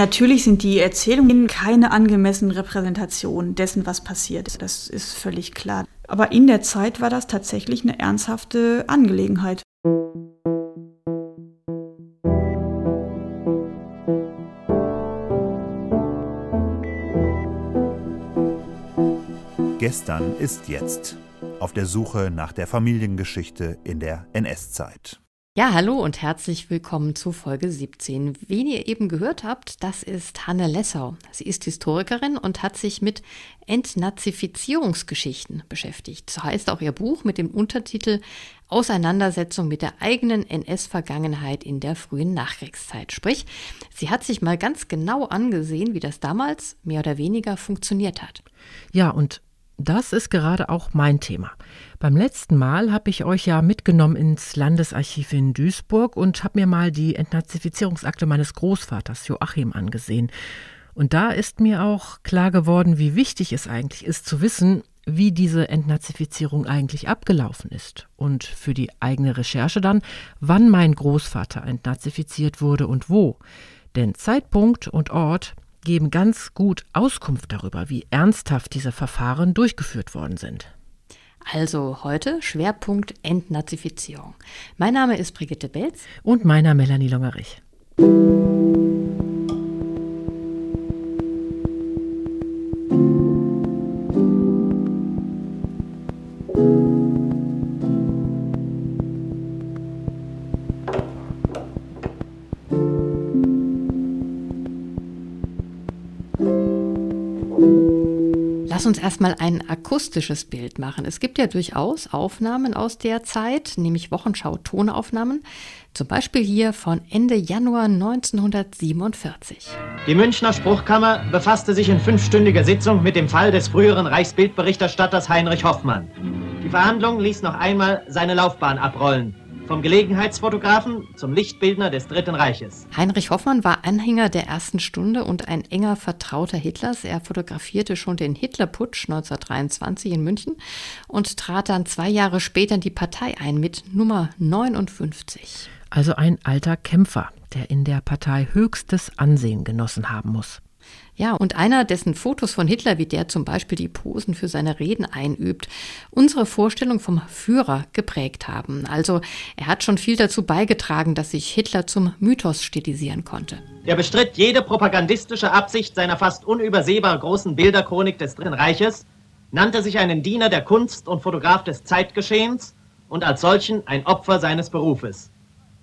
Natürlich sind die Erzählungen keine angemessene Repräsentation dessen, was passiert ist. Das ist völlig klar. Aber in der Zeit war das tatsächlich eine ernsthafte Angelegenheit. Gestern ist jetzt. Auf der Suche nach der Familiengeschichte in der NS-Zeit. Ja, hallo und herzlich willkommen zu Folge 17. Wen ihr eben gehört habt, das ist Hanne Lessau. Sie ist Historikerin und hat sich mit Entnazifizierungsgeschichten beschäftigt. So heißt auch ihr Buch mit dem Untertitel Auseinandersetzung mit der eigenen NS-Vergangenheit in der frühen Nachkriegszeit. Sprich, sie hat sich mal ganz genau angesehen, wie das damals mehr oder weniger funktioniert hat. Ja, und das ist gerade auch mein Thema. Beim letzten Mal habe ich euch ja mitgenommen ins Landesarchiv in Duisburg und habe mir mal die Entnazifizierungsakte meines Großvaters Joachim angesehen. Und da ist mir auch klar geworden, wie wichtig es eigentlich ist zu wissen, wie diese Entnazifizierung eigentlich abgelaufen ist und für die eigene Recherche dann, wann mein Großvater entnazifiziert wurde und wo. Denn Zeitpunkt und Ort geben ganz gut Auskunft darüber, wie ernsthaft diese Verfahren durchgeführt worden sind. Also heute Schwerpunkt Entnazifizierung. Mein Name ist Brigitte Belz. Und meiner Melanie Longerich. Uns erstmal ein akustisches Bild machen. Es gibt ja durchaus Aufnahmen aus der Zeit, nämlich Wochenschau-Tonaufnahmen, zum Beispiel hier von Ende Januar 1947. Die Münchner Spruchkammer befasste sich in fünfstündiger Sitzung mit dem Fall des früheren Reichsbildberichterstatters Heinrich Hoffmann. Die Verhandlung ließ noch einmal seine Laufbahn abrollen. Vom Gelegenheitsfotografen zum Lichtbildner des Dritten Reiches. Heinrich Hoffmann war Anhänger der ersten Stunde und ein enger Vertrauter Hitlers. Er fotografierte schon den Hitlerputsch 1923 in München und trat dann zwei Jahre später in die Partei ein mit Nummer 59. Also ein alter Kämpfer, der in der Partei höchstes Ansehen genossen haben muss. Ja, und einer, dessen Fotos von Hitler, wie der zum Beispiel die Posen für seine Reden einübt, unsere Vorstellung vom Führer geprägt haben. Also er hat schon viel dazu beigetragen, dass sich Hitler zum Mythos stilisieren konnte. Er bestritt jede propagandistische Absicht seiner fast unübersehbar großen Bilderchronik des Dritten Reiches, nannte sich einen Diener der Kunst und Fotograf des Zeitgeschehens und als solchen ein Opfer seines Berufes.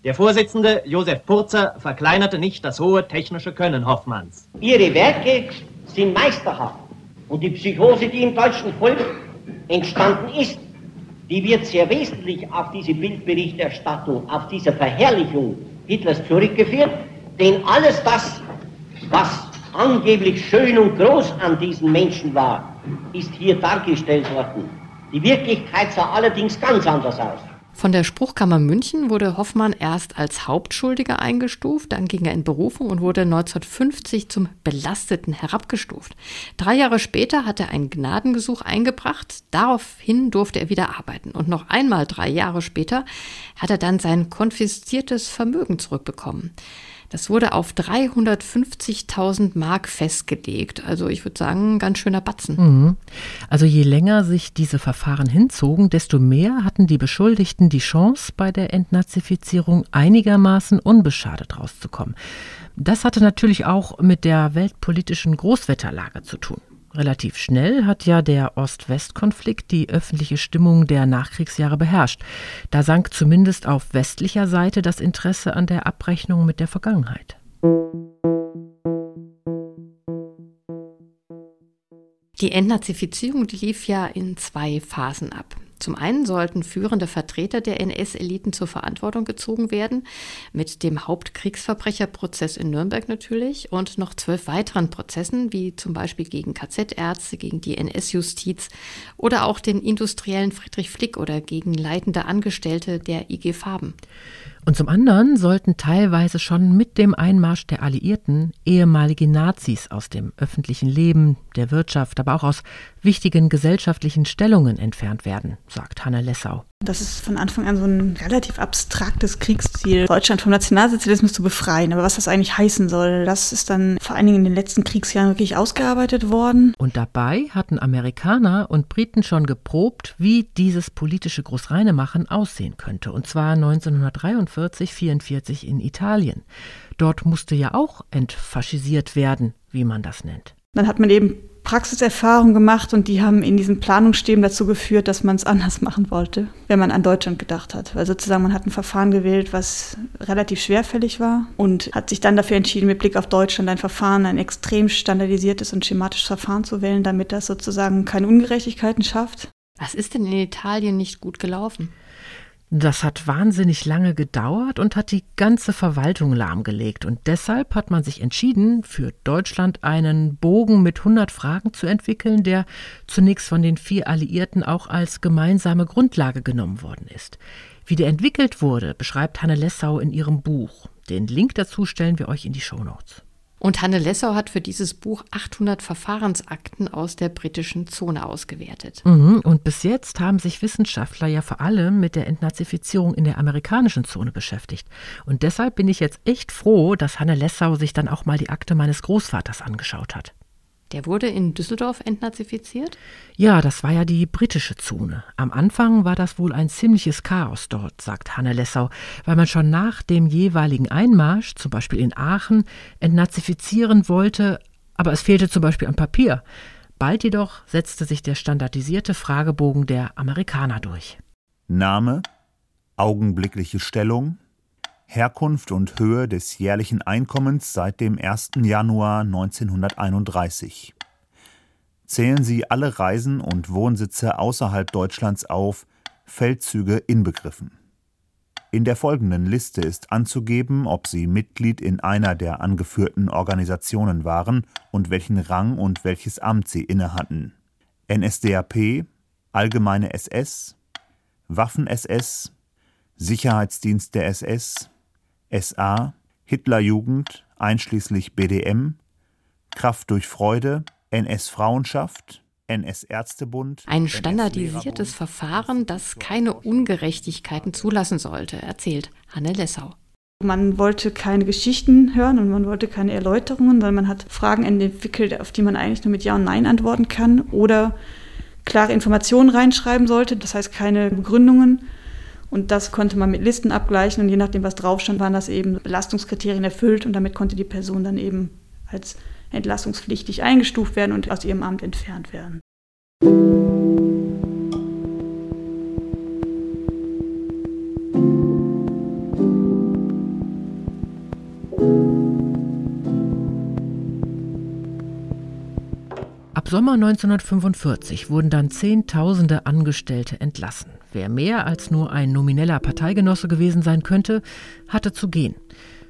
Der Vorsitzende Josef Purzer verkleinerte nicht das hohe technische Können Hoffmanns. Ihre Werke sind meisterhaft und die Psychose, die im deutschen Volk entstanden ist, die wird sehr wesentlich auf diese Bildberichterstattung, auf diese Verherrlichung Hitlers zurückgeführt, denn alles das, was angeblich schön und groß an diesen Menschen war, ist hier dargestellt worden. Die Wirklichkeit sah allerdings ganz anders aus. Von der Spruchkammer München wurde Hoffmann erst als Hauptschuldiger eingestuft, dann ging er in Berufung und wurde 1950 zum Belasteten herabgestuft. Drei Jahre später hat er ein Gnadengesuch eingebracht, daraufhin durfte er wieder arbeiten und noch einmal drei Jahre später hat er dann sein konfisziertes Vermögen zurückbekommen. Das wurde auf 350.000 Mark festgelegt. Also ich würde sagen, ein ganz schöner Batzen. Mhm. Also je länger sich diese Verfahren hinzogen, desto mehr hatten die Beschuldigten die Chance, bei der Entnazifizierung einigermaßen unbeschadet rauszukommen. Das hatte natürlich auch mit der weltpolitischen Großwetterlage zu tun. Relativ schnell hat ja der Ost-West-Konflikt die öffentliche Stimmung der Nachkriegsjahre beherrscht. Da sank zumindest auf westlicher Seite das Interesse an der Abrechnung mit der Vergangenheit. Die Entnazifizierung die lief ja in zwei Phasen ab. Zum einen sollten führende Vertreter der NS-Eliten zur Verantwortung gezogen werden, mit dem Hauptkriegsverbrecherprozess in Nürnberg natürlich und noch zwölf weiteren Prozessen, wie zum Beispiel gegen KZ-Ärzte, gegen die NS-Justiz oder auch den industriellen Friedrich Flick oder gegen leitende Angestellte der IG Farben. Und zum anderen sollten teilweise schon mit dem Einmarsch der Alliierten ehemalige Nazis aus dem öffentlichen Leben, der Wirtschaft, aber auch aus wichtigen gesellschaftlichen Stellungen entfernt werden, sagt Hanne Lessau. Das ist von Anfang an so ein relativ abstraktes Kriegsziel, Deutschland vom Nationalsozialismus zu befreien. Aber was das eigentlich heißen soll, das ist dann vor allen Dingen in den letzten Kriegsjahren wirklich ausgearbeitet worden. Und dabei hatten Amerikaner und Briten schon geprobt, wie dieses politische Großreinemachen aussehen könnte. Und zwar 1943, 44 in Italien. Dort musste ja auch entfaschisiert werden, wie man das nennt. Dann hat man eben Praxiserfahrung gemacht und die haben in diesem Planungsstäben dazu geführt, dass man es anders machen wollte, wenn man an Deutschland gedacht hat. Weil sozusagen man hat ein Verfahren gewählt, was relativ schwerfällig war und hat sich dann dafür entschieden, mit Blick auf Deutschland ein Verfahren, ein extrem standardisiertes und schematisches Verfahren zu wählen, damit das sozusagen keine Ungerechtigkeiten schafft. Was ist denn in Italien nicht gut gelaufen? Das hat wahnsinnig lange gedauert und hat die ganze Verwaltung lahmgelegt. Und deshalb hat man sich entschieden, für Deutschland einen Bogen mit 100 Fragen zu entwickeln, der zunächst von den vier Alliierten auch als gemeinsame Grundlage genommen worden ist. Wie der entwickelt wurde, beschreibt Hanne Lessau in ihrem Buch. Den Link dazu stellen wir euch in die Show Notes. Und Hanne Lessau hat für dieses Buch 800 Verfahrensakten aus der britischen Zone ausgewertet. Mhm. Und bis jetzt haben sich Wissenschaftler ja vor allem mit der Entnazifizierung in der amerikanischen Zone beschäftigt. Und deshalb bin ich jetzt echt froh, dass Hanne Lessau sich dann auch mal die Akte meines Großvaters angeschaut hat. Der wurde in Düsseldorf entnazifiziert? Ja, das war ja die britische Zone. Am Anfang war das wohl ein ziemliches Chaos dort, sagt Hanne Lessau, weil man schon nach dem jeweiligen Einmarsch, zum Beispiel in Aachen, entnazifizieren wollte, aber es fehlte zum Beispiel an Papier. Bald jedoch setzte sich der standardisierte Fragebogen der Amerikaner durch. Name, augenblickliche Stellung, Herkunft und Höhe des jährlichen Einkommens seit dem 1. Januar 1931. Zählen Sie alle Reisen und Wohnsitze außerhalb Deutschlands auf, Feldzüge inbegriffen. In der folgenden Liste ist anzugeben, ob Sie Mitglied in einer der angeführten Organisationen waren und welchen Rang und welches Amt Sie innehatten. NSDAP, Allgemeine SS, Waffen-SS, Sicherheitsdienst der SS, SA, Hitlerjugend einschließlich BDM, Kraft durch Freude, NS-Frauenschaft, NS-Ärztebund. Ein standardisiertes Verfahren, das keine Ungerechtigkeiten zulassen sollte, erzählt Hanne Lessau. Man wollte keine Geschichten hören und man wollte keine Erläuterungen, sondern man hat Fragen entwickelt, auf die man eigentlich nur mit Ja und Nein antworten kann oder klare Informationen reinschreiben sollte, das heißt keine Begründungen. Und das konnte man mit Listen abgleichen und je nachdem, was drauf stand, waren das eben Belastungskriterien erfüllt und damit konnte die Person dann eben als entlassungspflichtig eingestuft werden und aus ihrem Amt entfernt werden. Ab Sommer 1945 wurden dann Zehntausende Angestellte entlassen. Wer mehr als nur ein nomineller Parteigenosse gewesen sein könnte, hatte zu gehen.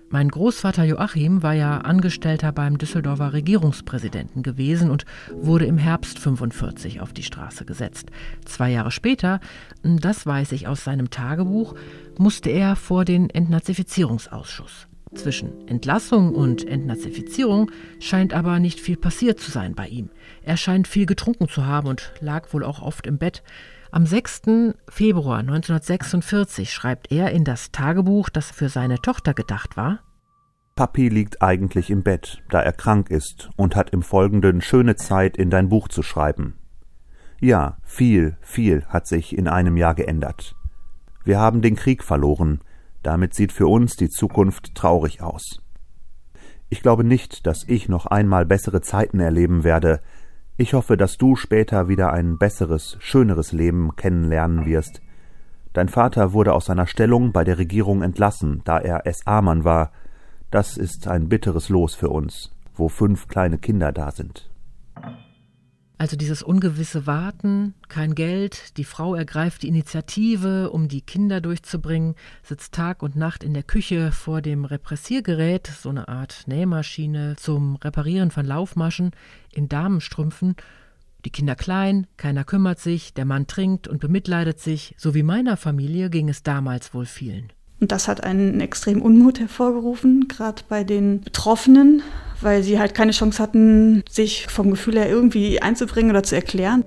Mein Großvater Joachim war ja Angestellter beim Düsseldorfer Regierungspräsidenten gewesen und wurde im Herbst 45 auf die Straße gesetzt. Zwei Jahre später, das weiß ich aus seinem Tagebuch, musste er vor den Entnazifizierungsausschuss. Zwischen Entlassung und Entnazifizierung scheint aber nicht viel passiert zu sein bei ihm. Er scheint viel getrunken zu haben und lag wohl auch oft im Bett. Am 6. Februar 1946 schreibt er in das Tagebuch, das für seine Tochter gedacht war. Papi liegt eigentlich im Bett, da er krank ist und hat im Folgenden schöne Zeit in dein Buch zu schreiben. Ja, viel, viel hat sich in einem Jahr geändert. Wir haben den Krieg verloren, damit sieht für uns die Zukunft traurig aus. Ich glaube nicht, dass ich noch einmal bessere Zeiten erleben werde, ich hoffe, dass du später wieder ein besseres, schöneres Leben kennenlernen wirst. Dein Vater wurde aus seiner Stellung bei der Regierung entlassen, da er SA-Mann war. Das ist ein bitteres Los für uns, wo fünf kleine Kinder da sind. Also dieses ungewisse Warten, kein Geld, die Frau ergreift die Initiative, um die Kinder durchzubringen, sitzt Tag und Nacht in der Küche vor dem Repressiergerät, so eine Art Nähmaschine zum Reparieren von Laufmaschen, in Damenstrümpfen. Die Kinder klein, keiner kümmert sich, der Mann trinkt und bemitleidet sich, so wie meiner Familie ging es damals wohl vielen. Und das hat einen extremen Unmut hervorgerufen, gerade bei den Betroffenen, weil sie halt keine Chance hatten, sich vom Gefühl her irgendwie einzubringen oder zu erklären.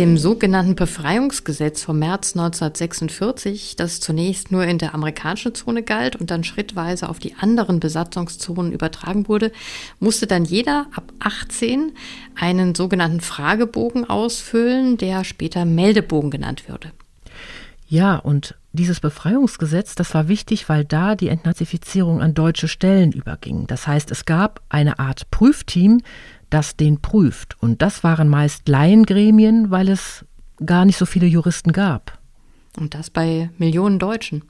Dem sogenannten Befreiungsgesetz vom März 1946, das zunächst nur in der amerikanischen Zone galt und dann schrittweise auf die anderen Besatzungszonen übertragen wurde, musste dann jeder ab 18 einen sogenannten Fragebogen ausfüllen, der später Meldebogen genannt würde. Ja, und dieses Befreiungsgesetz, das war wichtig, weil da die Entnazifizierung an deutsche Stellen überging. Das heißt, es gab eine Art Prüfteam, das den prüft. Und das waren meist Laiengremien, weil es gar nicht so viele Juristen gab. Und das bei Millionen Deutschen.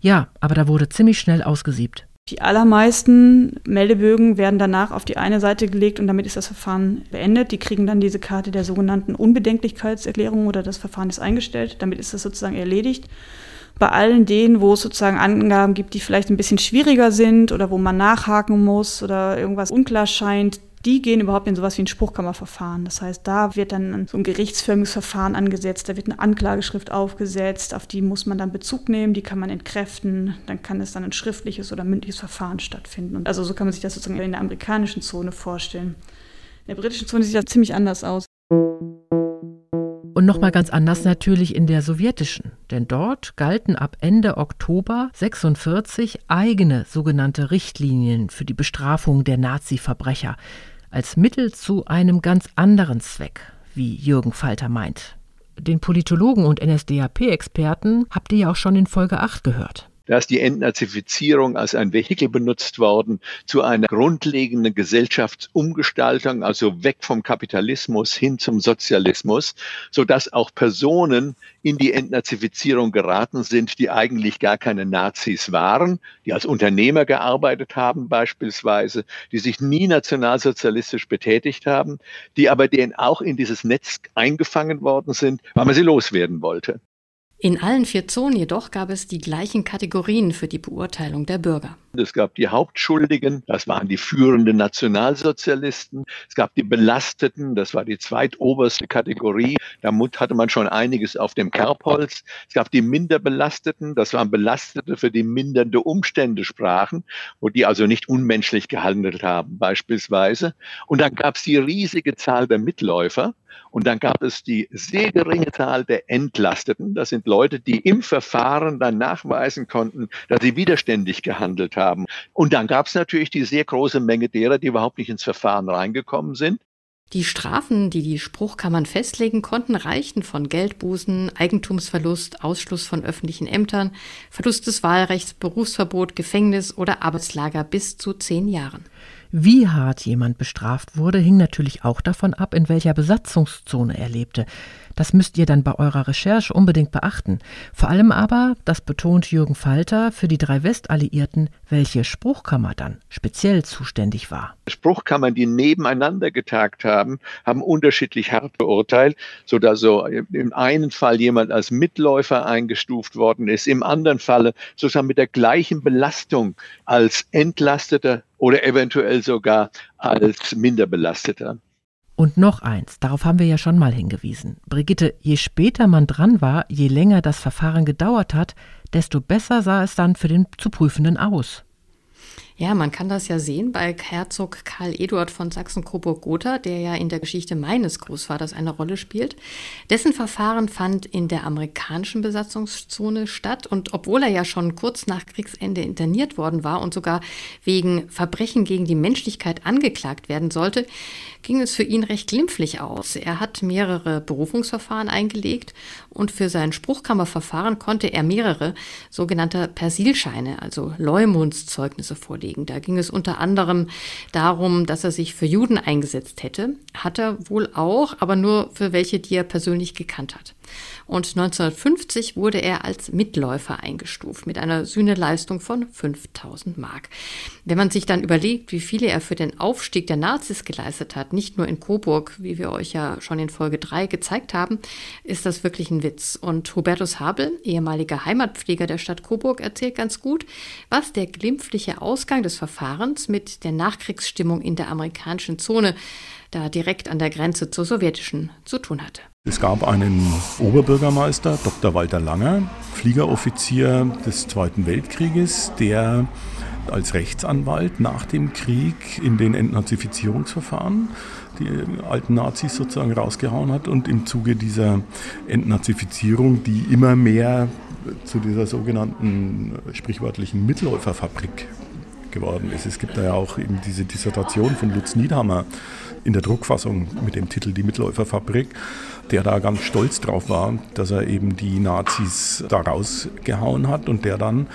Ja, aber da wurde ziemlich schnell ausgesiebt. Die allermeisten Meldebögen werden danach auf die eine Seite gelegt und damit ist das Verfahren beendet. Die kriegen dann diese Karte der sogenannten Unbedenklichkeitserklärung oder das Verfahren ist eingestellt. Damit ist das sozusagen erledigt. Bei allen denen, wo es sozusagen Angaben gibt, die vielleicht ein bisschen schwieriger sind oder wo man nachhaken muss oder irgendwas unklar scheint, die gehen überhaupt in sowas wie ein Spruchkammerverfahren. Das heißt, da wird dann so ein gerichtsförmiges Verfahren angesetzt, da wird eine Anklageschrift aufgesetzt, auf die muss man dann Bezug nehmen, die kann man entkräften, dann kann es dann ein schriftliches oder mündliches Verfahren stattfinden. Und also so kann man sich das sozusagen in der amerikanischen Zone vorstellen. In der britischen Zone sieht das ziemlich anders aus. Und nochmal ganz anders natürlich in der sowjetischen, denn dort galten ab Ende Oktober 46 eigene sogenannte Richtlinien für die Bestrafung der Nazi-Verbrecher als Mittel zu einem ganz anderen Zweck, wie Jürgen Falter meint. Den Politologen und NSDAP-Experten habt ihr ja auch schon in Folge 8 gehört. Da ist die Entnazifizierung als ein Vehikel benutzt worden zu einer grundlegenden Gesellschaftsumgestaltung, also weg vom Kapitalismus hin zum Sozialismus, so dass auch Personen in die Entnazifizierung geraten sind, die eigentlich gar keine Nazis waren, die als Unternehmer gearbeitet haben beispielsweise, die sich nie nationalsozialistisch betätigt haben, die aber denen auch in dieses Netz eingefangen worden sind, weil man sie loswerden wollte. In allen vier Zonen jedoch gab es die gleichen Kategorien für die Beurteilung der Bürger. Es gab die Hauptschuldigen, das waren die führenden Nationalsozialisten. Es gab die Belasteten, das war die zweitoberste Kategorie. Da hatte man schon einiges auf dem Kerbholz. Es gab die Minderbelasteten, das waren Belastete, für die mindernde Umstände sprachen, wo die also nicht unmenschlich gehandelt haben beispielsweise. Und dann gab es die riesige Zahl der Mitläufer. Und dann gab es die sehr geringe Zahl der Entlasteten. Das sind Leute, die im Verfahren dann nachweisen konnten, dass sie widerständig gehandelt haben. Und dann gab es natürlich die sehr große Menge derer, die überhaupt nicht ins Verfahren reingekommen sind. Die Strafen, die die Spruchkammern festlegen konnten, reichten von Geldbußen, Eigentumsverlust, Ausschluss von öffentlichen Ämtern, Verlust des Wahlrechts, Berufsverbot, Gefängnis oder Arbeitslager bis zu zehn Jahren. Wie hart jemand bestraft wurde, hing natürlich auch davon ab, in welcher Besatzungszone er lebte. Das müsst ihr dann bei eurer Recherche unbedingt beachten. Vor allem aber, das betont Jürgen Falter, für die drei Westalliierten, welche Spruchkammer dann speziell zuständig war. Spruchkammern, die nebeneinander getagt haben, haben unterschiedlich hart beurteilt, sodass so im einen Fall jemand als Mitläufer eingestuft worden ist, im anderen Falle sozusagen mit der gleichen Belastung als Entlasteter oder eventuell sogar als Minderbelasteter. Und noch eins, darauf haben wir ja schon mal hingewiesen. Brigitte, je später man dran war, je länger das Verfahren gedauert hat, desto besser sah es dann für den zu Prüfenden aus. Ja, man kann das ja sehen bei Herzog Karl Eduard von Sachsen-Coburg-Gotha, der ja in der Geschichte meines Großvaters eine Rolle spielt. Dessen Verfahren fand in der amerikanischen Besatzungszone statt und obwohl er ja schon kurz nach Kriegsende interniert worden war und sogar wegen Verbrechen gegen die Menschlichkeit angeklagt werden sollte, ging es für ihn recht glimpflich aus. Er hat mehrere Berufungsverfahren eingelegt und für sein Spruchkammerverfahren konnte er mehrere sogenannte Persilscheine, also Leumundszeugnisse vorlegen vorlegen. Da ging es unter anderem darum, dass er sich für Juden eingesetzt hätte. Hat er wohl auch, aber nur für welche, die er persönlich gekannt hat und 1950 wurde er als Mitläufer eingestuft mit einer Sühneleistung von 5000 Mark. Wenn man sich dann überlegt, wie viele er für den Aufstieg der Nazis geleistet hat, nicht nur in Coburg, wie wir euch ja schon in Folge 3 gezeigt haben, ist das wirklich ein Witz. Und Hubertus Habel, ehemaliger Heimatpfleger der Stadt Coburg, erzählt ganz gut, was der glimpfliche Ausgang des Verfahrens mit der Nachkriegsstimmung in der amerikanischen Zone da direkt an der Grenze zur sowjetischen zu tun hatte. Es gab einen Oberbürgermeister, Dr. Walter Langer, Fliegeroffizier des Zweiten Weltkrieges, der als Rechtsanwalt nach dem Krieg in den Entnazifizierungsverfahren die alten Nazis sozusagen rausgehauen hat und im Zuge dieser Entnazifizierung, die immer mehr zu dieser sogenannten sprichwörtlichen Mitläuferfabrik geworden ist. Es gibt da ja auch eben diese Dissertation von Lutz Niedhammer in der Druckfassung mit dem Titel Die Mitläuferfabrik, der da ganz stolz drauf war, dass er eben die Nazis da rausgehauen hat und der dann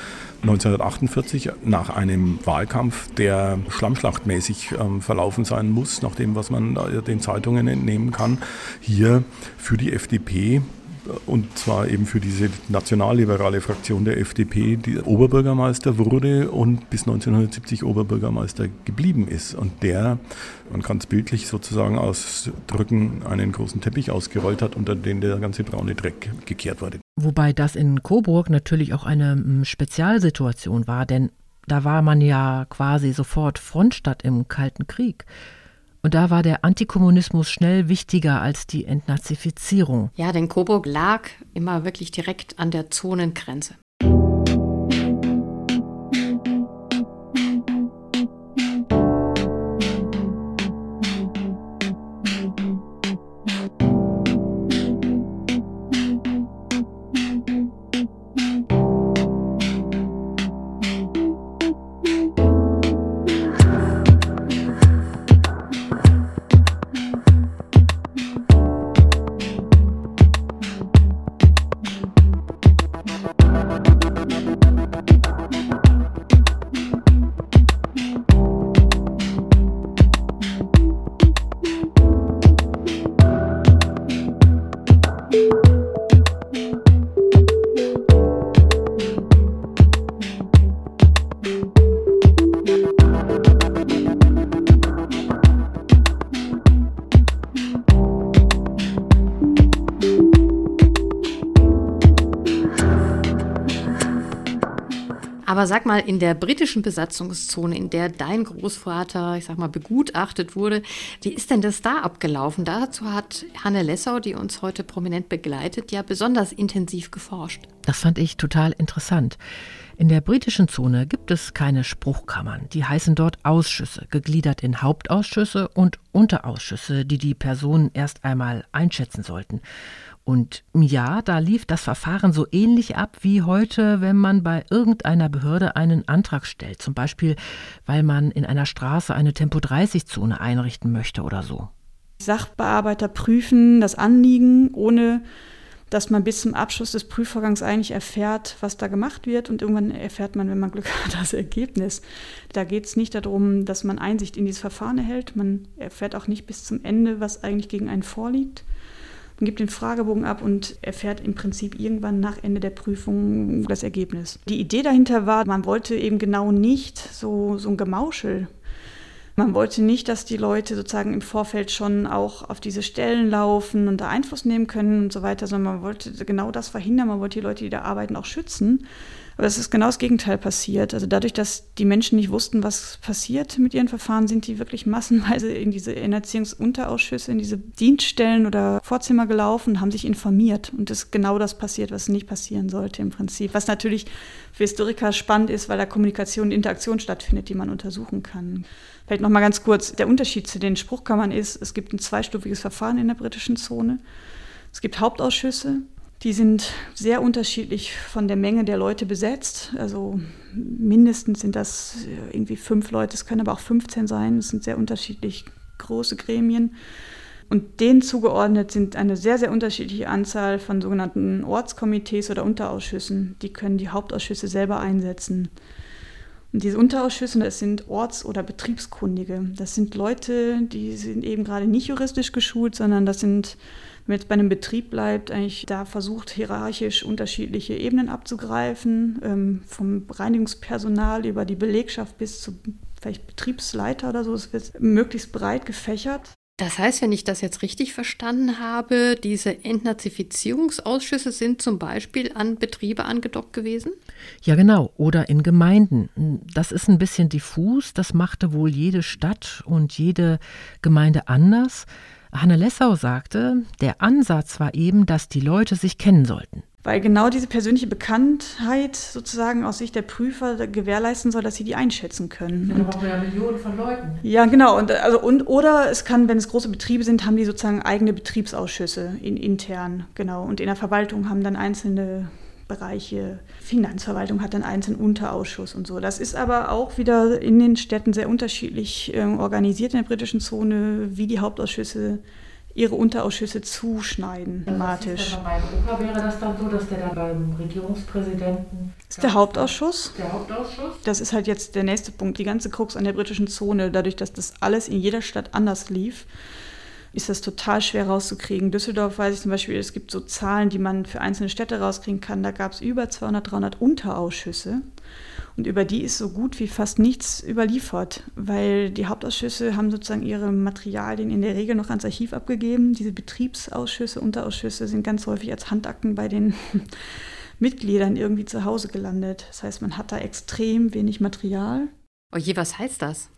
1948 nach einem Wahlkampf, der schlammschlachtmäßig ähm, verlaufen sein muss, nach dem, was man den Zeitungen entnehmen kann, hier für die FDP und zwar eben für diese nationalliberale Fraktion der FDP, die Oberbürgermeister wurde und bis 1970 Oberbürgermeister geblieben ist. Und der, man kann es bildlich sozusagen ausdrücken, einen großen Teppich ausgerollt hat, unter den der ganze braune Dreck gekehrt wurde. Wobei das in Coburg natürlich auch eine hm, Spezialsituation war, denn da war man ja quasi sofort Frontstadt im Kalten Krieg. Und da war der Antikommunismus schnell wichtiger als die Entnazifizierung. Ja, denn Coburg lag immer wirklich direkt an der Zonengrenze. Aber sag mal, in der britischen Besatzungszone, in der dein Großvater, ich sag mal, begutachtet wurde, wie ist denn das da abgelaufen? Dazu hat Hanne Lessau, die uns heute prominent begleitet, ja besonders intensiv geforscht. Das fand ich total interessant. In der britischen Zone gibt es keine Spruchkammern. Die heißen dort Ausschüsse, gegliedert in Hauptausschüsse und Unterausschüsse, die die Personen erst einmal einschätzen sollten. Und ja, da lief das Verfahren so ähnlich ab wie heute, wenn man bei irgendeiner Behörde einen Antrag stellt. Zum Beispiel, weil man in einer Straße eine Tempo-30-Zone einrichten möchte oder so. Sachbearbeiter prüfen das Anliegen, ohne dass man bis zum Abschluss des Prüfvorgangs eigentlich erfährt, was da gemacht wird. Und irgendwann erfährt man, wenn man Glück hat, das Ergebnis. Da geht es nicht darum, dass man Einsicht in dieses Verfahren erhält. Man erfährt auch nicht bis zum Ende, was eigentlich gegen einen vorliegt. Man gibt den Fragebogen ab und erfährt im Prinzip irgendwann nach Ende der Prüfung das Ergebnis. Die Idee dahinter war, man wollte eben genau nicht so, so ein Gemauschel man wollte nicht, dass die Leute sozusagen im Vorfeld schon auch auf diese Stellen laufen und da Einfluss nehmen können und so weiter, sondern man wollte genau das verhindern. Man wollte die Leute, die da arbeiten, auch schützen. Aber es ist genau das Gegenteil passiert. Also dadurch, dass die Menschen nicht wussten, was passiert mit ihren Verfahren, sind die wirklich massenweise in diese Erziehungsunterausschüsse, in diese Dienststellen oder Vorzimmer gelaufen, haben sich informiert. Und es ist genau das passiert, was nicht passieren sollte im Prinzip. Was natürlich für Historiker spannend ist, weil da Kommunikation und Interaktion stattfindet, die man untersuchen kann. Vielleicht noch mal ganz kurz, der Unterschied zu den Spruchkammern ist, es gibt ein zweistufiges Verfahren in der britischen Zone. Es gibt Hauptausschüsse, die sind sehr unterschiedlich von der Menge der Leute besetzt. Also mindestens sind das irgendwie fünf Leute, es können aber auch 15 sein. Es sind sehr unterschiedlich große Gremien. Und denen zugeordnet sind eine sehr, sehr unterschiedliche Anzahl von sogenannten Ortskomitees oder Unterausschüssen. Die können die Hauptausschüsse selber einsetzen. Und diese Unterausschüsse, das sind Orts- oder Betriebskundige. Das sind Leute, die sind eben gerade nicht juristisch geschult, sondern das sind wenn man jetzt bei einem Betrieb bleibt, eigentlich da versucht, hierarchisch unterschiedliche Ebenen abzugreifen, ähm, vom Reinigungspersonal über die Belegschaft bis zu vielleicht Betriebsleiter oder so. Es wird möglichst breit gefächert. Das heißt, wenn ich das jetzt richtig verstanden habe, diese Entnazifizierungsausschüsse sind zum Beispiel an Betriebe angedockt gewesen? Ja, genau. Oder in Gemeinden. Das ist ein bisschen diffus. Das machte wohl jede Stadt und jede Gemeinde anders. Hanne Lessau sagte, der Ansatz war eben, dass die Leute sich kennen sollten. weil genau diese persönliche Bekanntheit sozusagen aus Sicht der Prüfer gewährleisten soll, dass sie die einschätzen können. Da brauchen wir ja Millionen von Leuten. Ja, genau. Und, also, und, oder es kann, wenn es große Betriebe sind, haben die sozusagen eigene Betriebsausschüsse in, intern, genau. Und in der Verwaltung haben dann einzelne Bereiche. Finanzverwaltung hat einen einzelnen Unterausschuss und so. Das ist aber auch wieder in den Städten sehr unterschiedlich äh, organisiert in der britischen Zone, wie die Hauptausschüsse ihre Unterausschüsse zuschneiden, thematisch. Also bei Europa wäre das dann so, dass der dann beim Regierungspräsidenten. Das ist der Hauptausschuss. Der Hauptausschuss. Das ist halt jetzt der nächste Punkt. Die ganze Krux an der britischen Zone, dadurch, dass das alles in jeder Stadt anders lief, ist das total schwer rauszukriegen. Düsseldorf weiß ich zum Beispiel, es gibt so Zahlen, die man für einzelne Städte rauskriegen kann. Da gab es über 200, 300 Unterausschüsse. Und über die ist so gut wie fast nichts überliefert, weil die Hauptausschüsse haben sozusagen ihre Materialien in der Regel noch ans Archiv abgegeben. Diese Betriebsausschüsse, Unterausschüsse sind ganz häufig als Handakten bei den Mitgliedern irgendwie zu Hause gelandet. Das heißt, man hat da extrem wenig Material. Oje, was heißt das?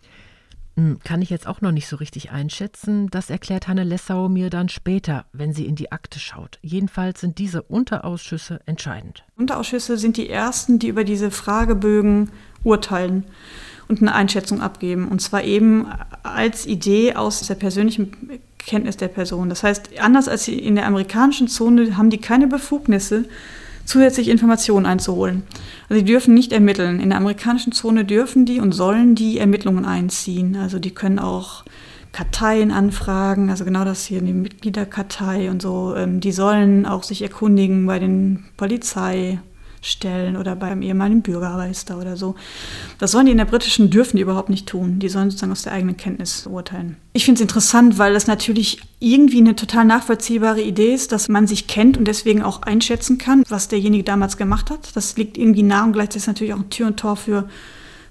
Hm, kann ich jetzt auch noch nicht so richtig einschätzen. Das erklärt Hanne Lessau mir dann später, wenn sie in die Akte schaut. Jedenfalls sind diese Unterausschüsse entscheidend. Unterausschüsse sind die ersten, die über diese Fragebögen urteilen und eine Einschätzung abgeben. Und zwar eben als Idee aus der persönlichen Kenntnis der Person. Das heißt, anders als in der amerikanischen Zone haben die keine Befugnisse, zusätzliche Informationen einzuholen. Also die dürfen nicht ermitteln. In der amerikanischen Zone dürfen die und sollen die Ermittlungen einziehen. Also die können auch Karteien anfragen, also genau das hier, die Mitgliederkartei und so. Ähm, die sollen auch sich erkundigen bei den Polizei, stellen oder beim ehemaligen Bürgermeister oder so. Das sollen die in der britischen, dürfen die überhaupt nicht tun. Die sollen sozusagen aus der eigenen Kenntnis urteilen. Ich finde es interessant, weil das natürlich irgendwie eine total nachvollziehbare Idee ist, dass man sich kennt und deswegen auch einschätzen kann, was derjenige damals gemacht hat. Das liegt irgendwie nah und gleichzeitig natürlich auch ein Tür und Tor für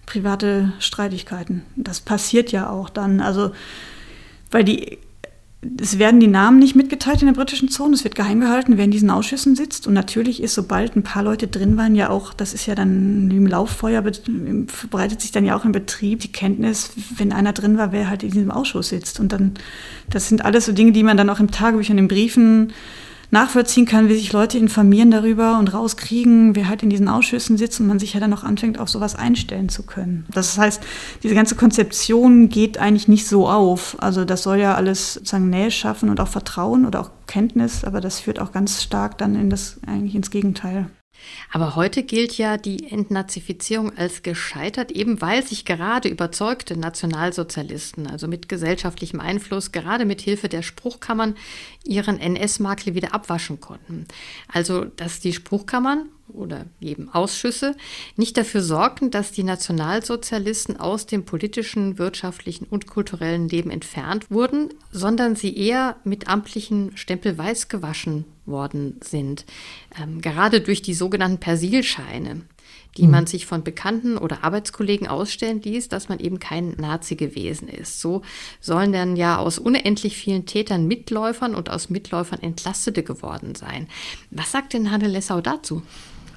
private Streitigkeiten. Das passiert ja auch dann. Also, weil die es werden die Namen nicht mitgeteilt in der britischen Zone, es wird geheim gehalten, wer in diesen Ausschüssen sitzt. Und natürlich ist, sobald ein paar Leute drin waren, ja auch, das ist ja dann im Lauffeuer, verbreitet sich dann ja auch im Betrieb die Kenntnis, wenn einer drin war, wer halt in diesem Ausschuss sitzt. Und dann, das sind alles so Dinge, die man dann auch im Tagebuch in Briefen nachvollziehen kann, wie sich Leute informieren darüber und rauskriegen, wer halt in diesen Ausschüssen sitzt und man sich ja dann auch anfängt, auf sowas einstellen zu können. Das heißt, diese ganze Konzeption geht eigentlich nicht so auf. Also das soll ja alles sozusagen Nähe schaffen und auch Vertrauen oder auch Kenntnis, aber das führt auch ganz stark dann in das eigentlich ins Gegenteil. Aber heute gilt ja die Entnazifizierung als gescheitert, eben weil sich gerade überzeugte Nationalsozialisten, also mit gesellschaftlichem Einfluss, gerade mit Hilfe der Spruchkammern, ihren NS-Makel wieder abwaschen konnten. Also, dass die Spruchkammern oder eben Ausschüsse nicht dafür sorgten, dass die Nationalsozialisten aus dem politischen, wirtschaftlichen und kulturellen Leben entfernt wurden, sondern sie eher mit amtlichen Stempel weiß gewaschen worden sind. Ähm, gerade durch die sogenannten Persilscheine, die mhm. man sich von Bekannten oder Arbeitskollegen ausstellen ließ, dass man eben kein Nazi gewesen ist. So sollen dann ja aus unendlich vielen Tätern Mitläufern und aus Mitläufern Entlastete geworden sein. Was sagt denn Hanne Lessau dazu?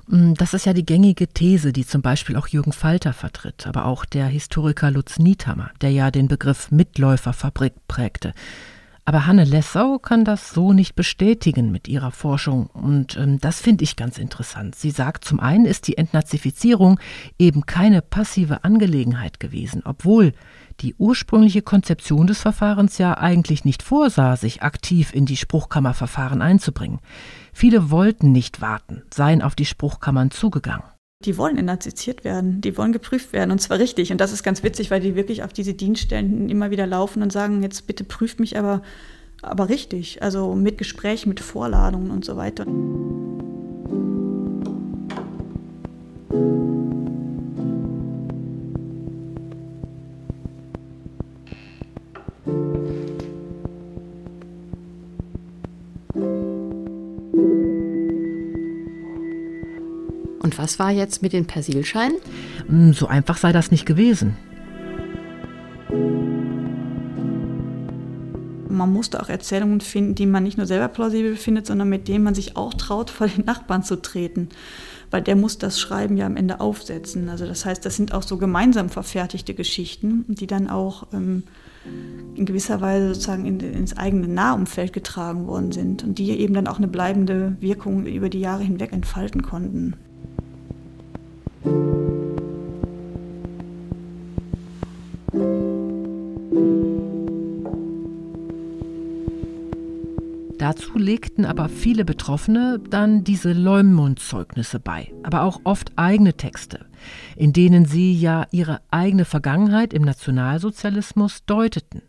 Mm, das ist ja die gängige These, die zum Beispiel auch Jürgen Falter vertritt, aber auch der Historiker Lutz Niethammer, der ja den Begriff Mitläuferfabrik prägte. Aber Hanne Lessau kann das so nicht bestätigen mit ihrer Forschung. Und ähm, das finde ich ganz interessant. Sie sagt, zum einen ist die Entnazifizierung eben keine passive Angelegenheit gewesen, obwohl die ursprüngliche Konzeption des Verfahrens ja eigentlich nicht vorsah, sich aktiv in die Spruchkammerverfahren einzubringen. Viele wollten nicht warten, seien auf die Spruchkammern zugegangen die wollen entnaziziert werden, die wollen geprüft werden und zwar richtig. Und das ist ganz witzig, weil die wirklich auf diese Dienststellen immer wieder laufen und sagen, jetzt bitte prüft mich aber, aber richtig, also mit Gespräch, mit Vorladungen und so weiter. Was war jetzt mit den Persilscheinen? Hm, so einfach sei das nicht gewesen. Man musste auch Erzählungen finden, die man nicht nur selber plausibel findet, sondern mit denen man sich auch traut, vor den Nachbarn zu treten. weil der muss das Schreiben ja am Ende aufsetzen. Also das heißt, das sind auch so gemeinsam verfertigte Geschichten, die dann auch ähm, in gewisser Weise sozusagen in, ins eigene Nahumfeld getragen worden sind und die eben dann auch eine bleibende Wirkung über die Jahre hinweg entfalten konnten. Legten aber viele Betroffene dann diese Leumund-Zeugnisse bei, aber auch oft eigene Texte, in denen sie ja ihre eigene Vergangenheit im Nationalsozialismus deuteten.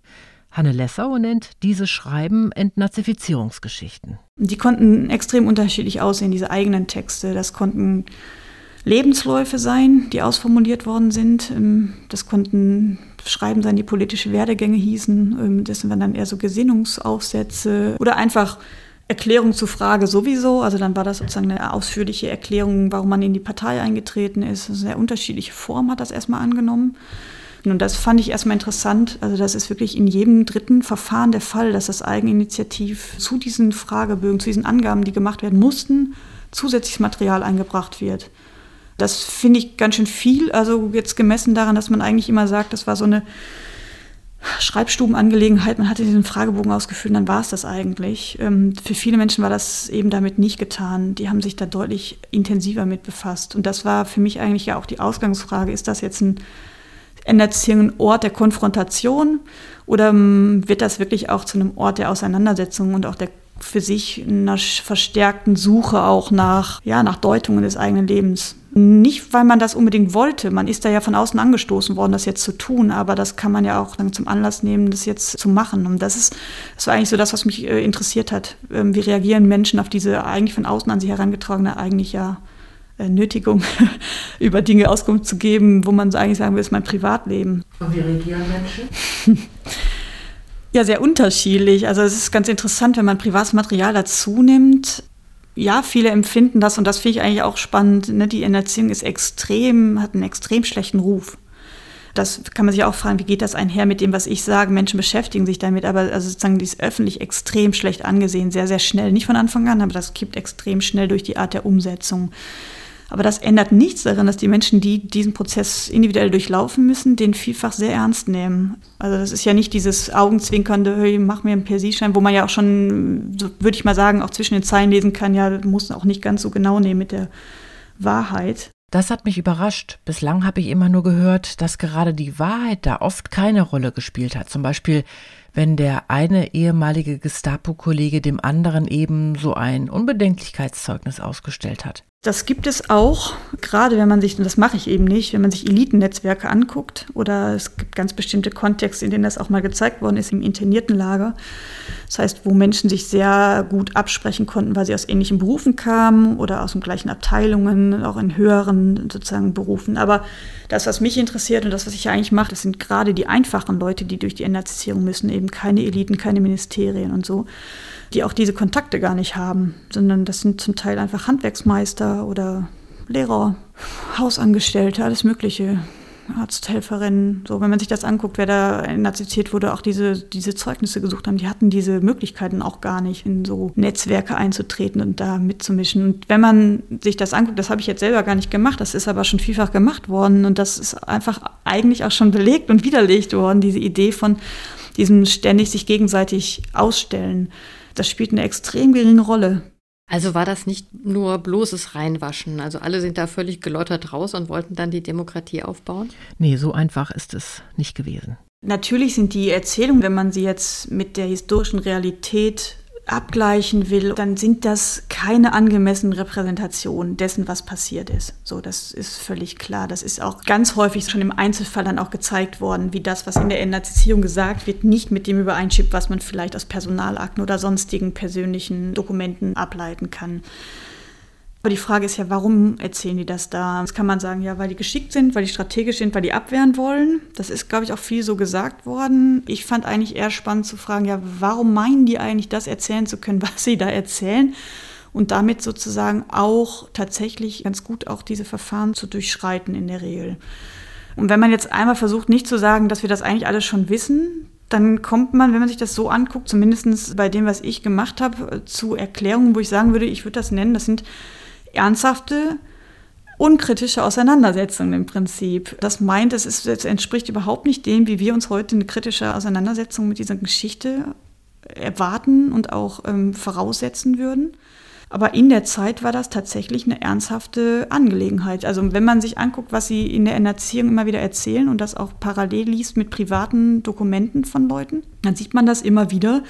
Hanne Lessau nennt diese Schreiben Entnazifizierungsgeschichten. Die konnten extrem unterschiedlich aussehen, diese eigenen Texte. Das konnten Lebensläufe sein, die ausformuliert worden sind. Ähm, das konnten Schreiben sein, die politische Werdegänge hießen. Ähm, das waren dann eher so Gesinnungsaufsätze oder einfach Erklärung zur Frage sowieso. Also dann war das sozusagen eine ausführliche Erklärung, warum man in die Partei eingetreten ist. Eine sehr unterschiedliche Form hat das erstmal angenommen. Und das fand ich erstmal interessant. Also das ist wirklich in jedem dritten Verfahren der Fall, dass das Eigeninitiativ zu diesen Fragebögen, zu diesen Angaben, die gemacht werden mussten, zusätzliches Material eingebracht wird. Das finde ich ganz schön viel. Also jetzt gemessen daran, dass man eigentlich immer sagt, das war so eine Schreibstubenangelegenheit, man hatte diesen Fragebogen ausgefüllt, und dann war es das eigentlich. Ähm, für viele Menschen war das eben damit nicht getan. Die haben sich da deutlich intensiver mit befasst. Und das war für mich eigentlich ja auch die Ausgangsfrage, ist das jetzt ein, ändert sich ein Ort der Konfrontation oder ähm, wird das wirklich auch zu einem Ort der Auseinandersetzung und auch der für sich einer verstärkten Suche auch nach, ja, nach Deutungen des eigenen Lebens. Nicht, weil man das unbedingt wollte. Man ist da ja von außen angestoßen worden, das jetzt zu tun, aber das kann man ja auch dann zum Anlass nehmen, das jetzt zu machen. Und das ist, das war eigentlich so das, was mich äh, interessiert hat. Ähm, wie reagieren Menschen auf diese eigentlich von außen an sie herangetragene, eigentlich ja äh, Nötigung, über Dinge Auskunft zu geben, wo man so eigentlich sagen will, ist mein Privatleben. Und wie reagieren Menschen? Ja, sehr unterschiedlich. Also es ist ganz interessant, wenn man privates Material dazu nimmt. Ja, viele empfinden das und das finde ich eigentlich auch spannend. Ne? Die Erziehung ist extrem, hat einen extrem schlechten Ruf. Das kann man sich auch fragen, wie geht das einher mit dem, was ich sage? Menschen beschäftigen sich damit, aber also sozusagen die ist öffentlich extrem schlecht angesehen, sehr, sehr schnell. Nicht von Anfang an, aber das kippt extrem schnell durch die Art der Umsetzung. Aber das ändert nichts daran, dass die Menschen, die diesen Prozess individuell durchlaufen müssen, den vielfach sehr ernst nehmen. Also das ist ja nicht dieses augenzwinkernde, hey, mach mir einen Persieschein, wo man ja auch schon, würde ich mal sagen, auch zwischen den Zeilen lesen kann, ja, muss auch nicht ganz so genau nehmen mit der Wahrheit. Das hat mich überrascht. Bislang habe ich immer nur gehört, dass gerade die Wahrheit da oft keine Rolle gespielt hat. Zum Beispiel wenn der eine ehemalige Gestapo-Kollege dem anderen eben so ein Unbedenklichkeitszeugnis ausgestellt hat. Das gibt es auch, gerade wenn man sich, und das mache ich eben nicht, wenn man sich Elitennetzwerke anguckt oder es gibt ganz bestimmte Kontexte, in denen das auch mal gezeigt worden ist im internierten Lager. Das heißt, wo Menschen sich sehr gut absprechen konnten, weil sie aus ähnlichen Berufen kamen oder aus den gleichen Abteilungen, auch in höheren sozusagen Berufen. Aber das, was mich interessiert und das, was ich eigentlich mache, das sind gerade die einfachen Leute, die durch die Entnazisierung müssen, eben keine Eliten, keine Ministerien und so die auch diese Kontakte gar nicht haben, sondern das sind zum Teil einfach Handwerksmeister oder Lehrer, Hausangestellte, alles Mögliche. Arzthelferinnen, so wenn man sich das anguckt, wer da nazifiziert wurde, auch diese, diese Zeugnisse gesucht haben, die hatten diese Möglichkeiten auch gar nicht, in so Netzwerke einzutreten und da mitzumischen. Und wenn man sich das anguckt, das habe ich jetzt selber gar nicht gemacht, das ist aber schon vielfach gemacht worden und das ist einfach eigentlich auch schon belegt und widerlegt worden, diese Idee von diesem ständig sich gegenseitig ausstellen das spielt eine extrem geringe Rolle. Also war das nicht nur bloßes Reinwaschen? Also alle sind da völlig geläutert raus und wollten dann die Demokratie aufbauen? Nee, so einfach ist es nicht gewesen. Natürlich sind die Erzählungen, wenn man sie jetzt mit der historischen Realität abgleichen will, dann sind das keine angemessenen Repräsentationen dessen, was passiert ist. So, das ist völlig klar. Das ist auch ganz häufig schon im Einzelfall dann auch gezeigt worden, wie das, was in der Entnazifizierung gesagt wird, nicht mit dem übereinstimmt, was man vielleicht aus Personalakten oder sonstigen persönlichen Dokumenten ableiten kann. Aber die Frage ist ja, warum erzählen die das da? Das kann man sagen, ja, weil die geschickt sind, weil die strategisch sind, weil die abwehren wollen. Das ist, glaube ich, auch viel so gesagt worden. Ich fand eigentlich eher spannend zu fragen, ja, warum meinen die eigentlich, das erzählen zu können, was sie da erzählen? Und damit sozusagen auch tatsächlich ganz gut auch diese Verfahren zu durchschreiten in der Regel. Und wenn man jetzt einmal versucht, nicht zu sagen, dass wir das eigentlich alles schon wissen, dann kommt man, wenn man sich das so anguckt, zumindest bei dem, was ich gemacht habe, zu Erklärungen, wo ich sagen würde, ich würde das nennen, das sind ernsthafte unkritische Auseinandersetzung im Prinzip. Das meint, es, ist, es entspricht überhaupt nicht dem, wie wir uns heute eine kritische Auseinandersetzung mit dieser Geschichte erwarten und auch ähm, voraussetzen würden. Aber in der Zeit war das tatsächlich eine ernsthafte Angelegenheit. Also wenn man sich anguckt, was sie in der Erziehung immer wieder erzählen und das auch parallel liest mit privaten Dokumenten von Leuten, dann sieht man das immer wieder,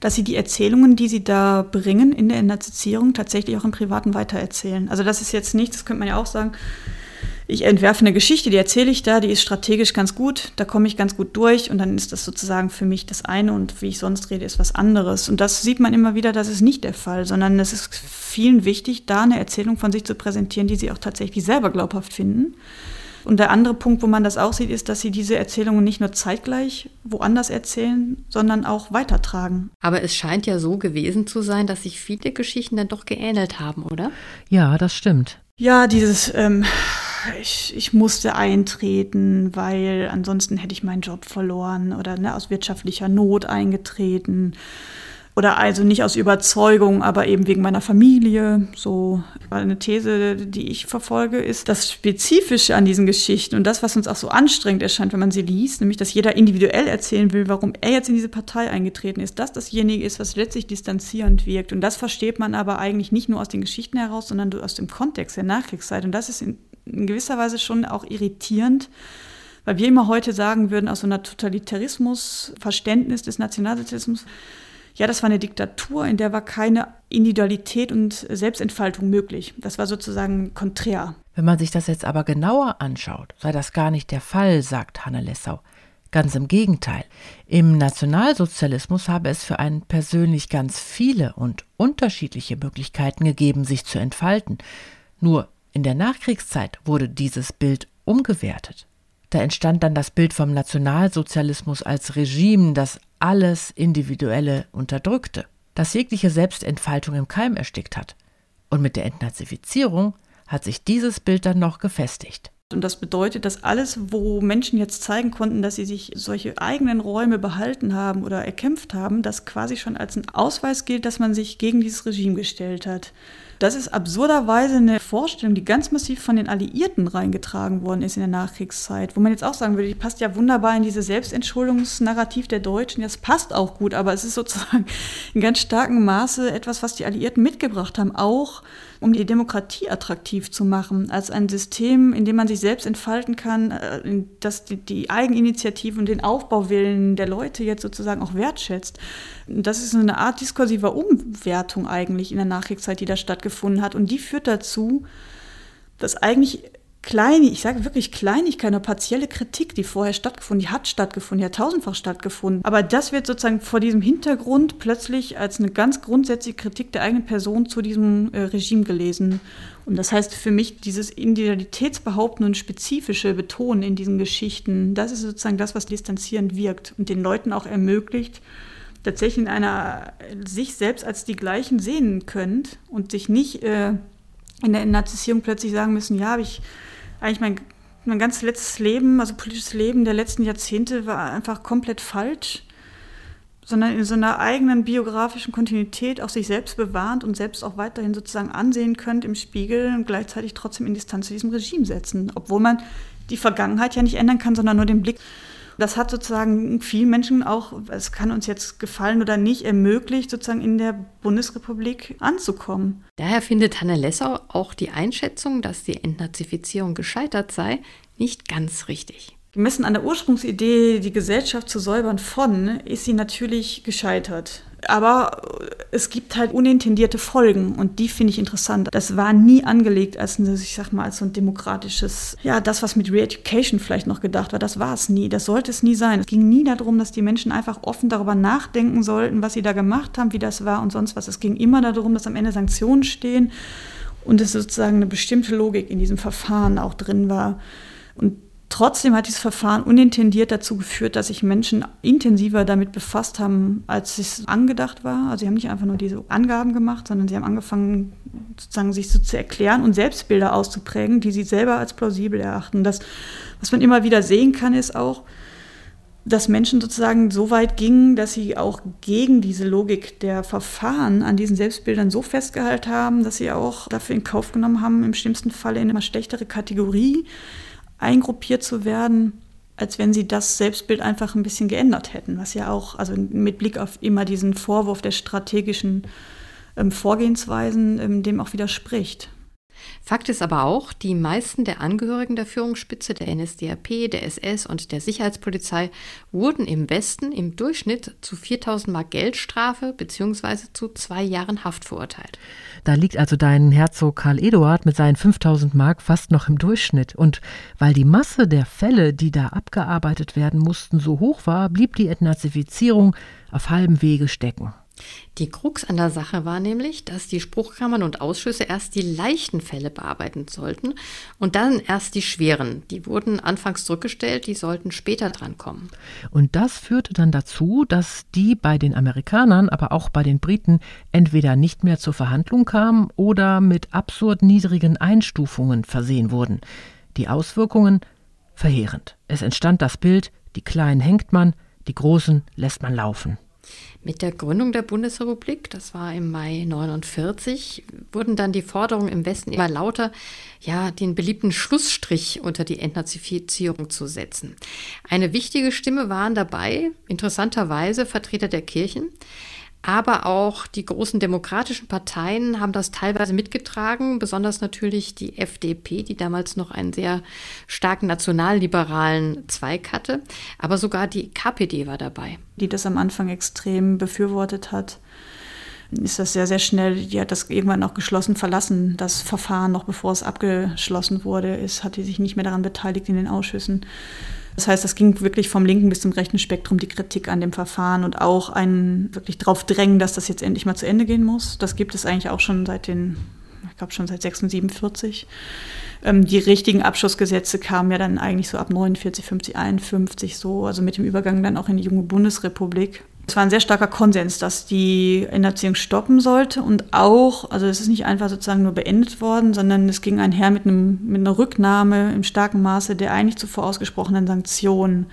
dass sie die Erzählungen, die sie da bringen in der Entnazifizierung, tatsächlich auch im Privaten weitererzählen. Also das ist jetzt nicht, das könnte man ja auch sagen, ich entwerfe eine Geschichte, die erzähle ich da, die ist strategisch ganz gut, da komme ich ganz gut durch und dann ist das sozusagen für mich das eine und wie ich sonst rede, ist was anderes. Und das sieht man immer wieder, das ist nicht der Fall, sondern es ist vielen wichtig, da eine Erzählung von sich zu präsentieren, die sie auch tatsächlich selber glaubhaft finden. Und der andere Punkt, wo man das auch sieht, ist, dass sie diese Erzählungen nicht nur zeitgleich woanders erzählen, sondern auch weitertragen. Aber es scheint ja so gewesen zu sein, dass sich viele Geschichten dann doch geähnelt haben, oder? Ja, das stimmt. Ja, dieses, ähm, ich, ich musste eintreten, weil ansonsten hätte ich meinen Job verloren oder ne, aus wirtschaftlicher Not eingetreten oder also nicht aus Überzeugung, aber eben wegen meiner Familie. So eine These, die ich verfolge, ist das Spezifische an diesen Geschichten und das, was uns auch so anstrengend erscheint, wenn man sie liest, nämlich, dass jeder individuell erzählen will, warum er jetzt in diese Partei eingetreten ist, dass dasjenige ist, was letztlich distanzierend wirkt. Und das versteht man aber eigentlich nicht nur aus den Geschichten heraus, sondern aus dem Kontext der Nachkriegszeit. Und das ist in, in gewisser Weise schon auch irritierend, weil wir immer heute sagen würden, aus so einer Totalitarismus, Verständnis des Nationalsozialismus, ja, das war eine Diktatur, in der war keine Individualität und Selbstentfaltung möglich. Das war sozusagen konträr. Wenn man sich das jetzt aber genauer anschaut, sei das gar nicht der Fall, sagt Hanne Lessau. Ganz im Gegenteil. Im Nationalsozialismus habe es für einen persönlich ganz viele und unterschiedliche Möglichkeiten gegeben, sich zu entfalten. Nur in der Nachkriegszeit wurde dieses Bild umgewertet. Da entstand dann das Bild vom Nationalsozialismus als Regime, das alles Individuelle unterdrückte, das jegliche Selbstentfaltung im Keim erstickt hat. Und mit der Entnazifizierung hat sich dieses Bild dann noch gefestigt. Und das bedeutet, dass alles, wo Menschen jetzt zeigen konnten, dass sie sich solche eigenen Räume behalten haben oder erkämpft haben, das quasi schon als ein Ausweis gilt, dass man sich gegen dieses Regime gestellt hat. Das ist absurderweise eine Vorstellung, die ganz massiv von den Alliierten reingetragen worden ist in der Nachkriegszeit, wo man jetzt auch sagen würde, die passt ja wunderbar in diese Selbstentschuldungsnarrativ der Deutschen. Das passt auch gut, aber es ist sozusagen in ganz starkem Maße etwas, was die Alliierten mitgebracht haben, auch um die Demokratie attraktiv zu machen, als ein System, in dem man sich selbst entfalten kann, äh, die, die Eigeninitiative und den Aufbauwillen der Leute jetzt sozusagen auch wertschätzt. Das ist eine Art diskursiver Umwertung eigentlich in der Nachkriegszeit, die da stattgefunden hat. Und die führt dazu, dass eigentlich kleine, ich sage wirklich Kleinigkeit, eine partielle Kritik, die vorher stattgefunden, die hat stattgefunden, die hat tausendfach stattgefunden. Aber das wird sozusagen vor diesem Hintergrund plötzlich als eine ganz grundsätzliche Kritik der eigenen Person zu diesem äh, Regime gelesen. Und das heißt für mich, dieses Individualitätsbehaupten und spezifische Betonen in diesen Geschichten, das ist sozusagen das, was distanzierend wirkt und den Leuten auch ermöglicht, tatsächlich in einer sich selbst als die gleichen sehen könnt und sich nicht äh, in der Nazisierung plötzlich sagen müssen, ja, habe ich eigentlich mein, mein ganzes letztes Leben, also politisches Leben der letzten Jahrzehnte war einfach komplett falsch, sondern in so einer eigenen biografischen Kontinuität auch sich selbst bewahrend und selbst auch weiterhin sozusagen ansehen könnt im Spiegel und gleichzeitig trotzdem in Distanz zu diesem Regime setzen, obwohl man die Vergangenheit ja nicht ändern kann, sondern nur den Blick das hat sozusagen vielen Menschen auch, es kann uns jetzt gefallen oder nicht, ermöglicht, sozusagen in der Bundesrepublik anzukommen. Daher findet Hanne Lessau auch die Einschätzung, dass die Entnazifizierung gescheitert sei, nicht ganz richtig. Gemessen an der Ursprungsidee, die Gesellschaft zu säubern von, ist sie natürlich gescheitert. Aber es gibt halt unintendierte Folgen und die finde ich interessant. Das war nie angelegt als, ich sag mal, als so ein demokratisches, ja, das, was mit Re-Education vielleicht noch gedacht war, das war es nie. Das sollte es nie sein. Es ging nie darum, dass die Menschen einfach offen darüber nachdenken sollten, was sie da gemacht haben, wie das war und sonst was. Es ging immer darum, dass am Ende Sanktionen stehen und es sozusagen eine bestimmte Logik in diesem Verfahren auch drin war. Und Trotzdem hat dieses Verfahren unintendiert dazu geführt, dass sich Menschen intensiver damit befasst haben, als es angedacht war. Also sie haben nicht einfach nur diese Angaben gemacht, sondern sie haben angefangen, sozusagen sich so zu erklären und Selbstbilder auszuprägen, die sie selber als plausibel erachten. Das, was man immer wieder sehen kann, ist auch, dass Menschen sozusagen so weit gingen, dass sie auch gegen diese Logik der Verfahren an diesen Selbstbildern so festgehalten haben, dass sie auch dafür in Kauf genommen haben, im schlimmsten Fall in eine schlechtere Kategorie eingruppiert zu werden, als wenn sie das Selbstbild einfach ein bisschen geändert hätten, was ja auch, also mit Blick auf immer diesen Vorwurf der strategischen ähm, Vorgehensweisen, ähm, dem auch widerspricht. Fakt ist aber auch, die meisten der Angehörigen der Führungsspitze der NSDAP, der SS und der Sicherheitspolizei wurden im Westen im Durchschnitt zu 4000 Mark Geldstrafe bzw. zu zwei Jahren Haft verurteilt. Da liegt also dein Herzog Karl Eduard mit seinen 5000 Mark fast noch im Durchschnitt. Und weil die Masse der Fälle, die da abgearbeitet werden mussten, so hoch war, blieb die Entnazifizierung auf halbem Wege stecken. Die Krux an der Sache war nämlich, dass die Spruchkammern und Ausschüsse erst die leichten Fälle bearbeiten sollten und dann erst die schweren. Die wurden anfangs zurückgestellt, die sollten später drankommen. Und das führte dann dazu, dass die bei den Amerikanern, aber auch bei den Briten entweder nicht mehr zur Verhandlung kamen oder mit absurd niedrigen Einstufungen versehen wurden. Die Auswirkungen verheerend. Es entstand das Bild, die Kleinen hängt man, die Großen lässt man laufen. Mit der Gründung der Bundesrepublik, das war im Mai 49, wurden dann die Forderungen im Westen immer lauter, ja, den beliebten Schlussstrich unter die Entnazifizierung zu setzen. Eine wichtige Stimme waren dabei, interessanterweise Vertreter der Kirchen. Aber auch die großen demokratischen Parteien haben das teilweise mitgetragen, besonders natürlich die FDP, die damals noch einen sehr starken nationalliberalen Zweig hatte. Aber sogar die KPD war dabei. Die das am Anfang extrem befürwortet hat ist das sehr, sehr schnell, die hat das irgendwann auch geschlossen verlassen, das Verfahren, noch bevor es abgeschlossen wurde, ist, hat die sich nicht mehr daran beteiligt in den Ausschüssen. Das heißt, es ging wirklich vom linken bis zum rechten Spektrum die Kritik an dem Verfahren und auch ein wirklich darauf drängen, dass das jetzt endlich mal zu Ende gehen muss. Das gibt es eigentlich auch schon seit den, ich glaube schon seit 46. Ähm, die richtigen Abschlussgesetze kamen ja dann eigentlich so ab 49, 50, 51 so, also mit dem Übergang dann auch in die junge Bundesrepublik. Es war ein sehr starker Konsens, dass die Erziehung stoppen sollte und auch, also es ist nicht einfach sozusagen nur beendet worden, sondern es ging einher mit, einem, mit einer Rücknahme im starken Maße der eigentlich zuvor ausgesprochenen Sanktionen.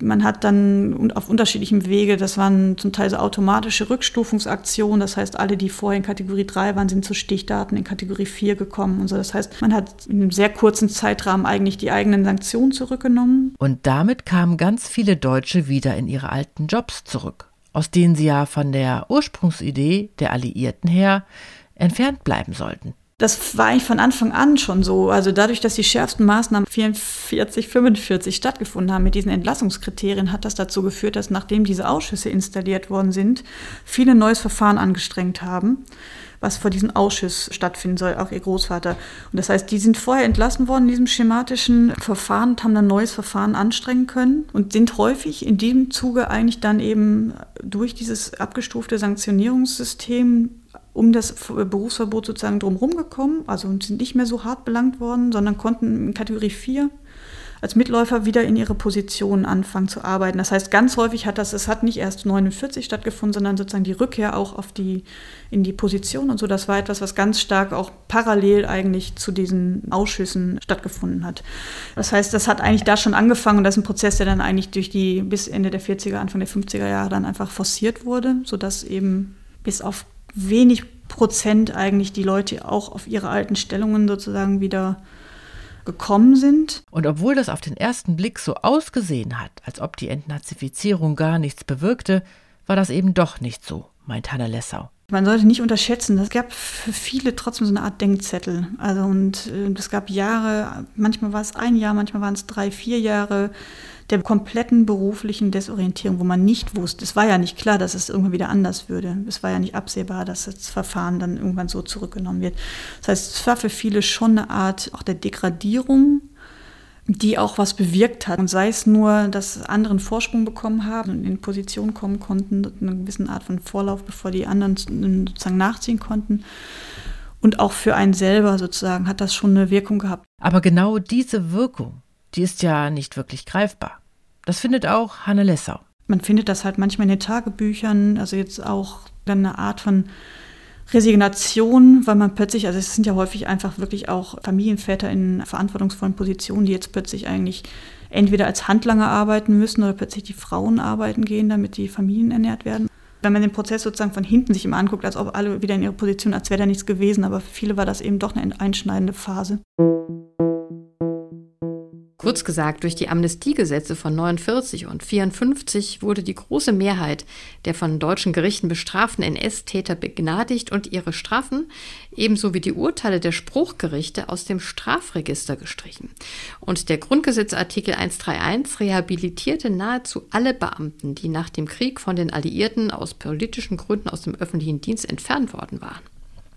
Man hat dann auf unterschiedlichem Wege, das waren zum Teil so automatische Rückstufungsaktionen, das heißt, alle, die vorher in Kategorie 3 waren, sind zu Stichdaten in Kategorie 4 gekommen und so. Das heißt, man hat in einem sehr kurzen Zeitrahmen eigentlich die eigenen Sanktionen zurückgenommen. Und damit kamen ganz viele Deutsche wieder in ihre alten Jobs zurück, aus denen sie ja von der Ursprungsidee der Alliierten her entfernt bleiben sollten. Das war eigentlich von Anfang an schon so. Also dadurch, dass die schärfsten Maßnahmen 44, 45 stattgefunden haben mit diesen Entlassungskriterien, hat das dazu geführt, dass nachdem diese Ausschüsse installiert worden sind, viele neues Verfahren angestrengt haben, was vor diesem Ausschuss stattfinden soll, auch ihr Großvater. Und das heißt, die sind vorher entlassen worden in diesem schematischen Verfahren und haben dann neues Verfahren anstrengen können und sind häufig in diesem Zuge eigentlich dann eben durch dieses abgestufte Sanktionierungssystem um das Berufsverbot sozusagen drumherum gekommen, also sind nicht mehr so hart belangt worden, sondern konnten in Kategorie 4 als Mitläufer wieder in ihre Position anfangen zu arbeiten. Das heißt, ganz häufig hat das, es hat nicht erst 49 stattgefunden, sondern sozusagen die Rückkehr auch auf die, in die Position und so. Das war etwas, was ganz stark auch parallel eigentlich zu diesen Ausschüssen stattgefunden hat. Das heißt, das hat eigentlich da schon angefangen und das ist ein Prozess, der dann eigentlich durch die bis Ende der 40er, Anfang der 50er Jahre dann einfach forciert wurde, sodass eben bis auf wenig Prozent eigentlich die Leute auch auf ihre alten Stellungen sozusagen wieder gekommen sind. Und obwohl das auf den ersten Blick so ausgesehen hat, als ob die Entnazifizierung gar nichts bewirkte, war das eben doch nicht so, meint Hanne Lessau. Man sollte nicht unterschätzen, es gab für viele trotzdem so eine Art Denkzettel. Also und äh, es gab Jahre, manchmal war es ein Jahr, manchmal waren es drei, vier Jahre, der kompletten beruflichen Desorientierung, wo man nicht wusste, es war ja nicht klar, dass es irgendwann wieder anders würde. Es war ja nicht absehbar, dass das Verfahren dann irgendwann so zurückgenommen wird. Das heißt, es war für viele schon eine Art auch der Degradierung, die auch was bewirkt hat. Und sei es nur, dass andere einen Vorsprung bekommen haben und in Position kommen konnten, eine gewisse Art von Vorlauf, bevor die anderen sozusagen nachziehen konnten. Und auch für einen selber sozusagen hat das schon eine Wirkung gehabt. Aber genau diese Wirkung die ist ja nicht wirklich greifbar. Das findet auch Hanne Lessau. Man findet das halt manchmal in den Tagebüchern, also jetzt auch dann eine Art von Resignation, weil man plötzlich, also es sind ja häufig einfach wirklich auch Familienväter in verantwortungsvollen Positionen, die jetzt plötzlich eigentlich entweder als Handlanger arbeiten müssen oder plötzlich die Frauen arbeiten gehen, damit die Familien ernährt werden. Wenn man den Prozess sozusagen von hinten sich immer anguckt, als ob alle wieder in ihre Position, als wäre da nichts gewesen, aber für viele war das eben doch eine einschneidende Phase. Kurz gesagt, durch die Amnestiegesetze von 49 und 54 wurde die große Mehrheit der von deutschen Gerichten bestraften NS-Täter begnadigt und ihre Strafen, ebenso wie die Urteile der Spruchgerichte, aus dem Strafregister gestrichen. Und der Grundgesetzartikel 131 rehabilitierte nahezu alle Beamten, die nach dem Krieg von den Alliierten aus politischen Gründen aus dem öffentlichen Dienst entfernt worden waren.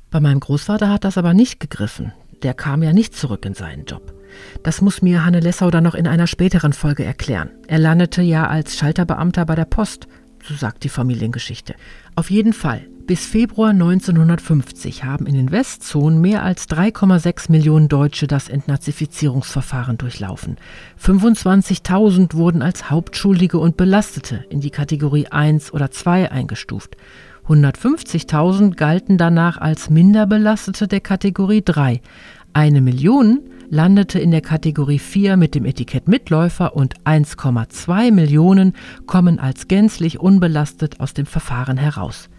Bei meinem Großvater hat das aber nicht gegriffen. Der kam ja nicht zurück in seinen Job. Das muss mir Hanne Lessau dann noch in einer späteren Folge erklären. Er landete ja als Schalterbeamter bei der Post, so sagt die Familiengeschichte. Auf jeden Fall, bis Februar 1950 haben in den Westzonen mehr als 3,6 Millionen Deutsche das Entnazifizierungsverfahren durchlaufen. 25.000 wurden als Hauptschuldige und Belastete in die Kategorie 1 oder 2 eingestuft. 150.000 galten danach als Minderbelastete der Kategorie 3. Eine Million landete in der Kategorie 4 mit dem Etikett Mitläufer und 1,2 Millionen kommen als gänzlich unbelastet aus dem Verfahren heraus.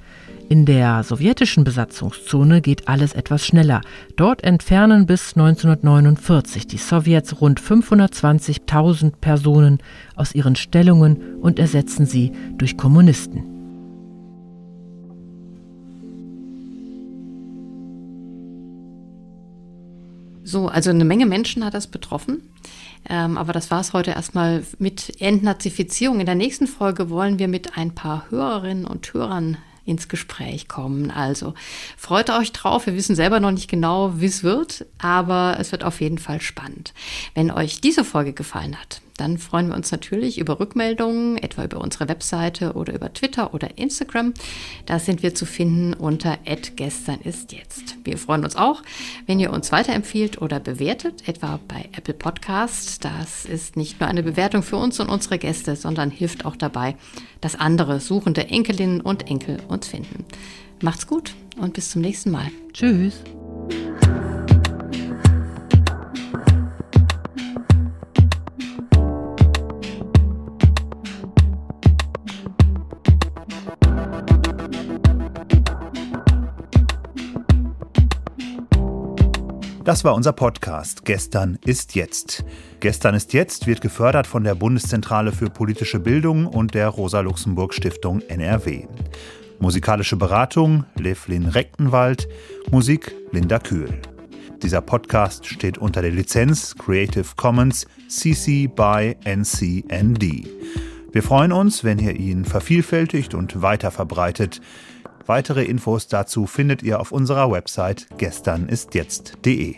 In der sowjetischen Besatzungszone geht alles etwas schneller. Dort entfernen bis 1949 die Sowjets rund 520.000 Personen aus ihren Stellungen und ersetzen sie durch Kommunisten. So, also eine Menge Menschen hat das betroffen. Ähm, aber das war es heute erstmal mit Entnazifizierung. In der nächsten Folge wollen wir mit ein paar Hörerinnen und Hörern ins Gespräch kommen. Also freut euch drauf. Wir wissen selber noch nicht genau, wie es wird, aber es wird auf jeden Fall spannend. Wenn euch diese Folge gefallen hat, dann freuen wir uns natürlich über Rückmeldungen, etwa über unsere Webseite oder über Twitter oder Instagram. Da sind wir zu finden unter gestern ist jetzt. Wir freuen uns auch, wenn ihr uns weiterempfiehlt oder bewertet, etwa bei Apple Podcasts. Das ist nicht nur eine Bewertung für uns und unsere Gäste, sondern hilft auch dabei, dass andere suchende Enkelinnen und Enkel uns finden. Macht's gut und bis zum nächsten Mal. Tschüss. Das war unser Podcast Gestern ist jetzt. Gestern ist jetzt wird gefördert von der Bundeszentrale für politische Bildung und der Rosa-Luxemburg-Stiftung NRW. Musikalische Beratung Levlin Rechtenwald, Musik Linda Kühl. Dieser Podcast steht unter der Lizenz Creative Commons CC by NCND. Wir freuen uns, wenn ihr ihn vervielfältigt und weiter verbreitet. Weitere Infos dazu findet ihr auf unserer Website gesternistjetzt.de.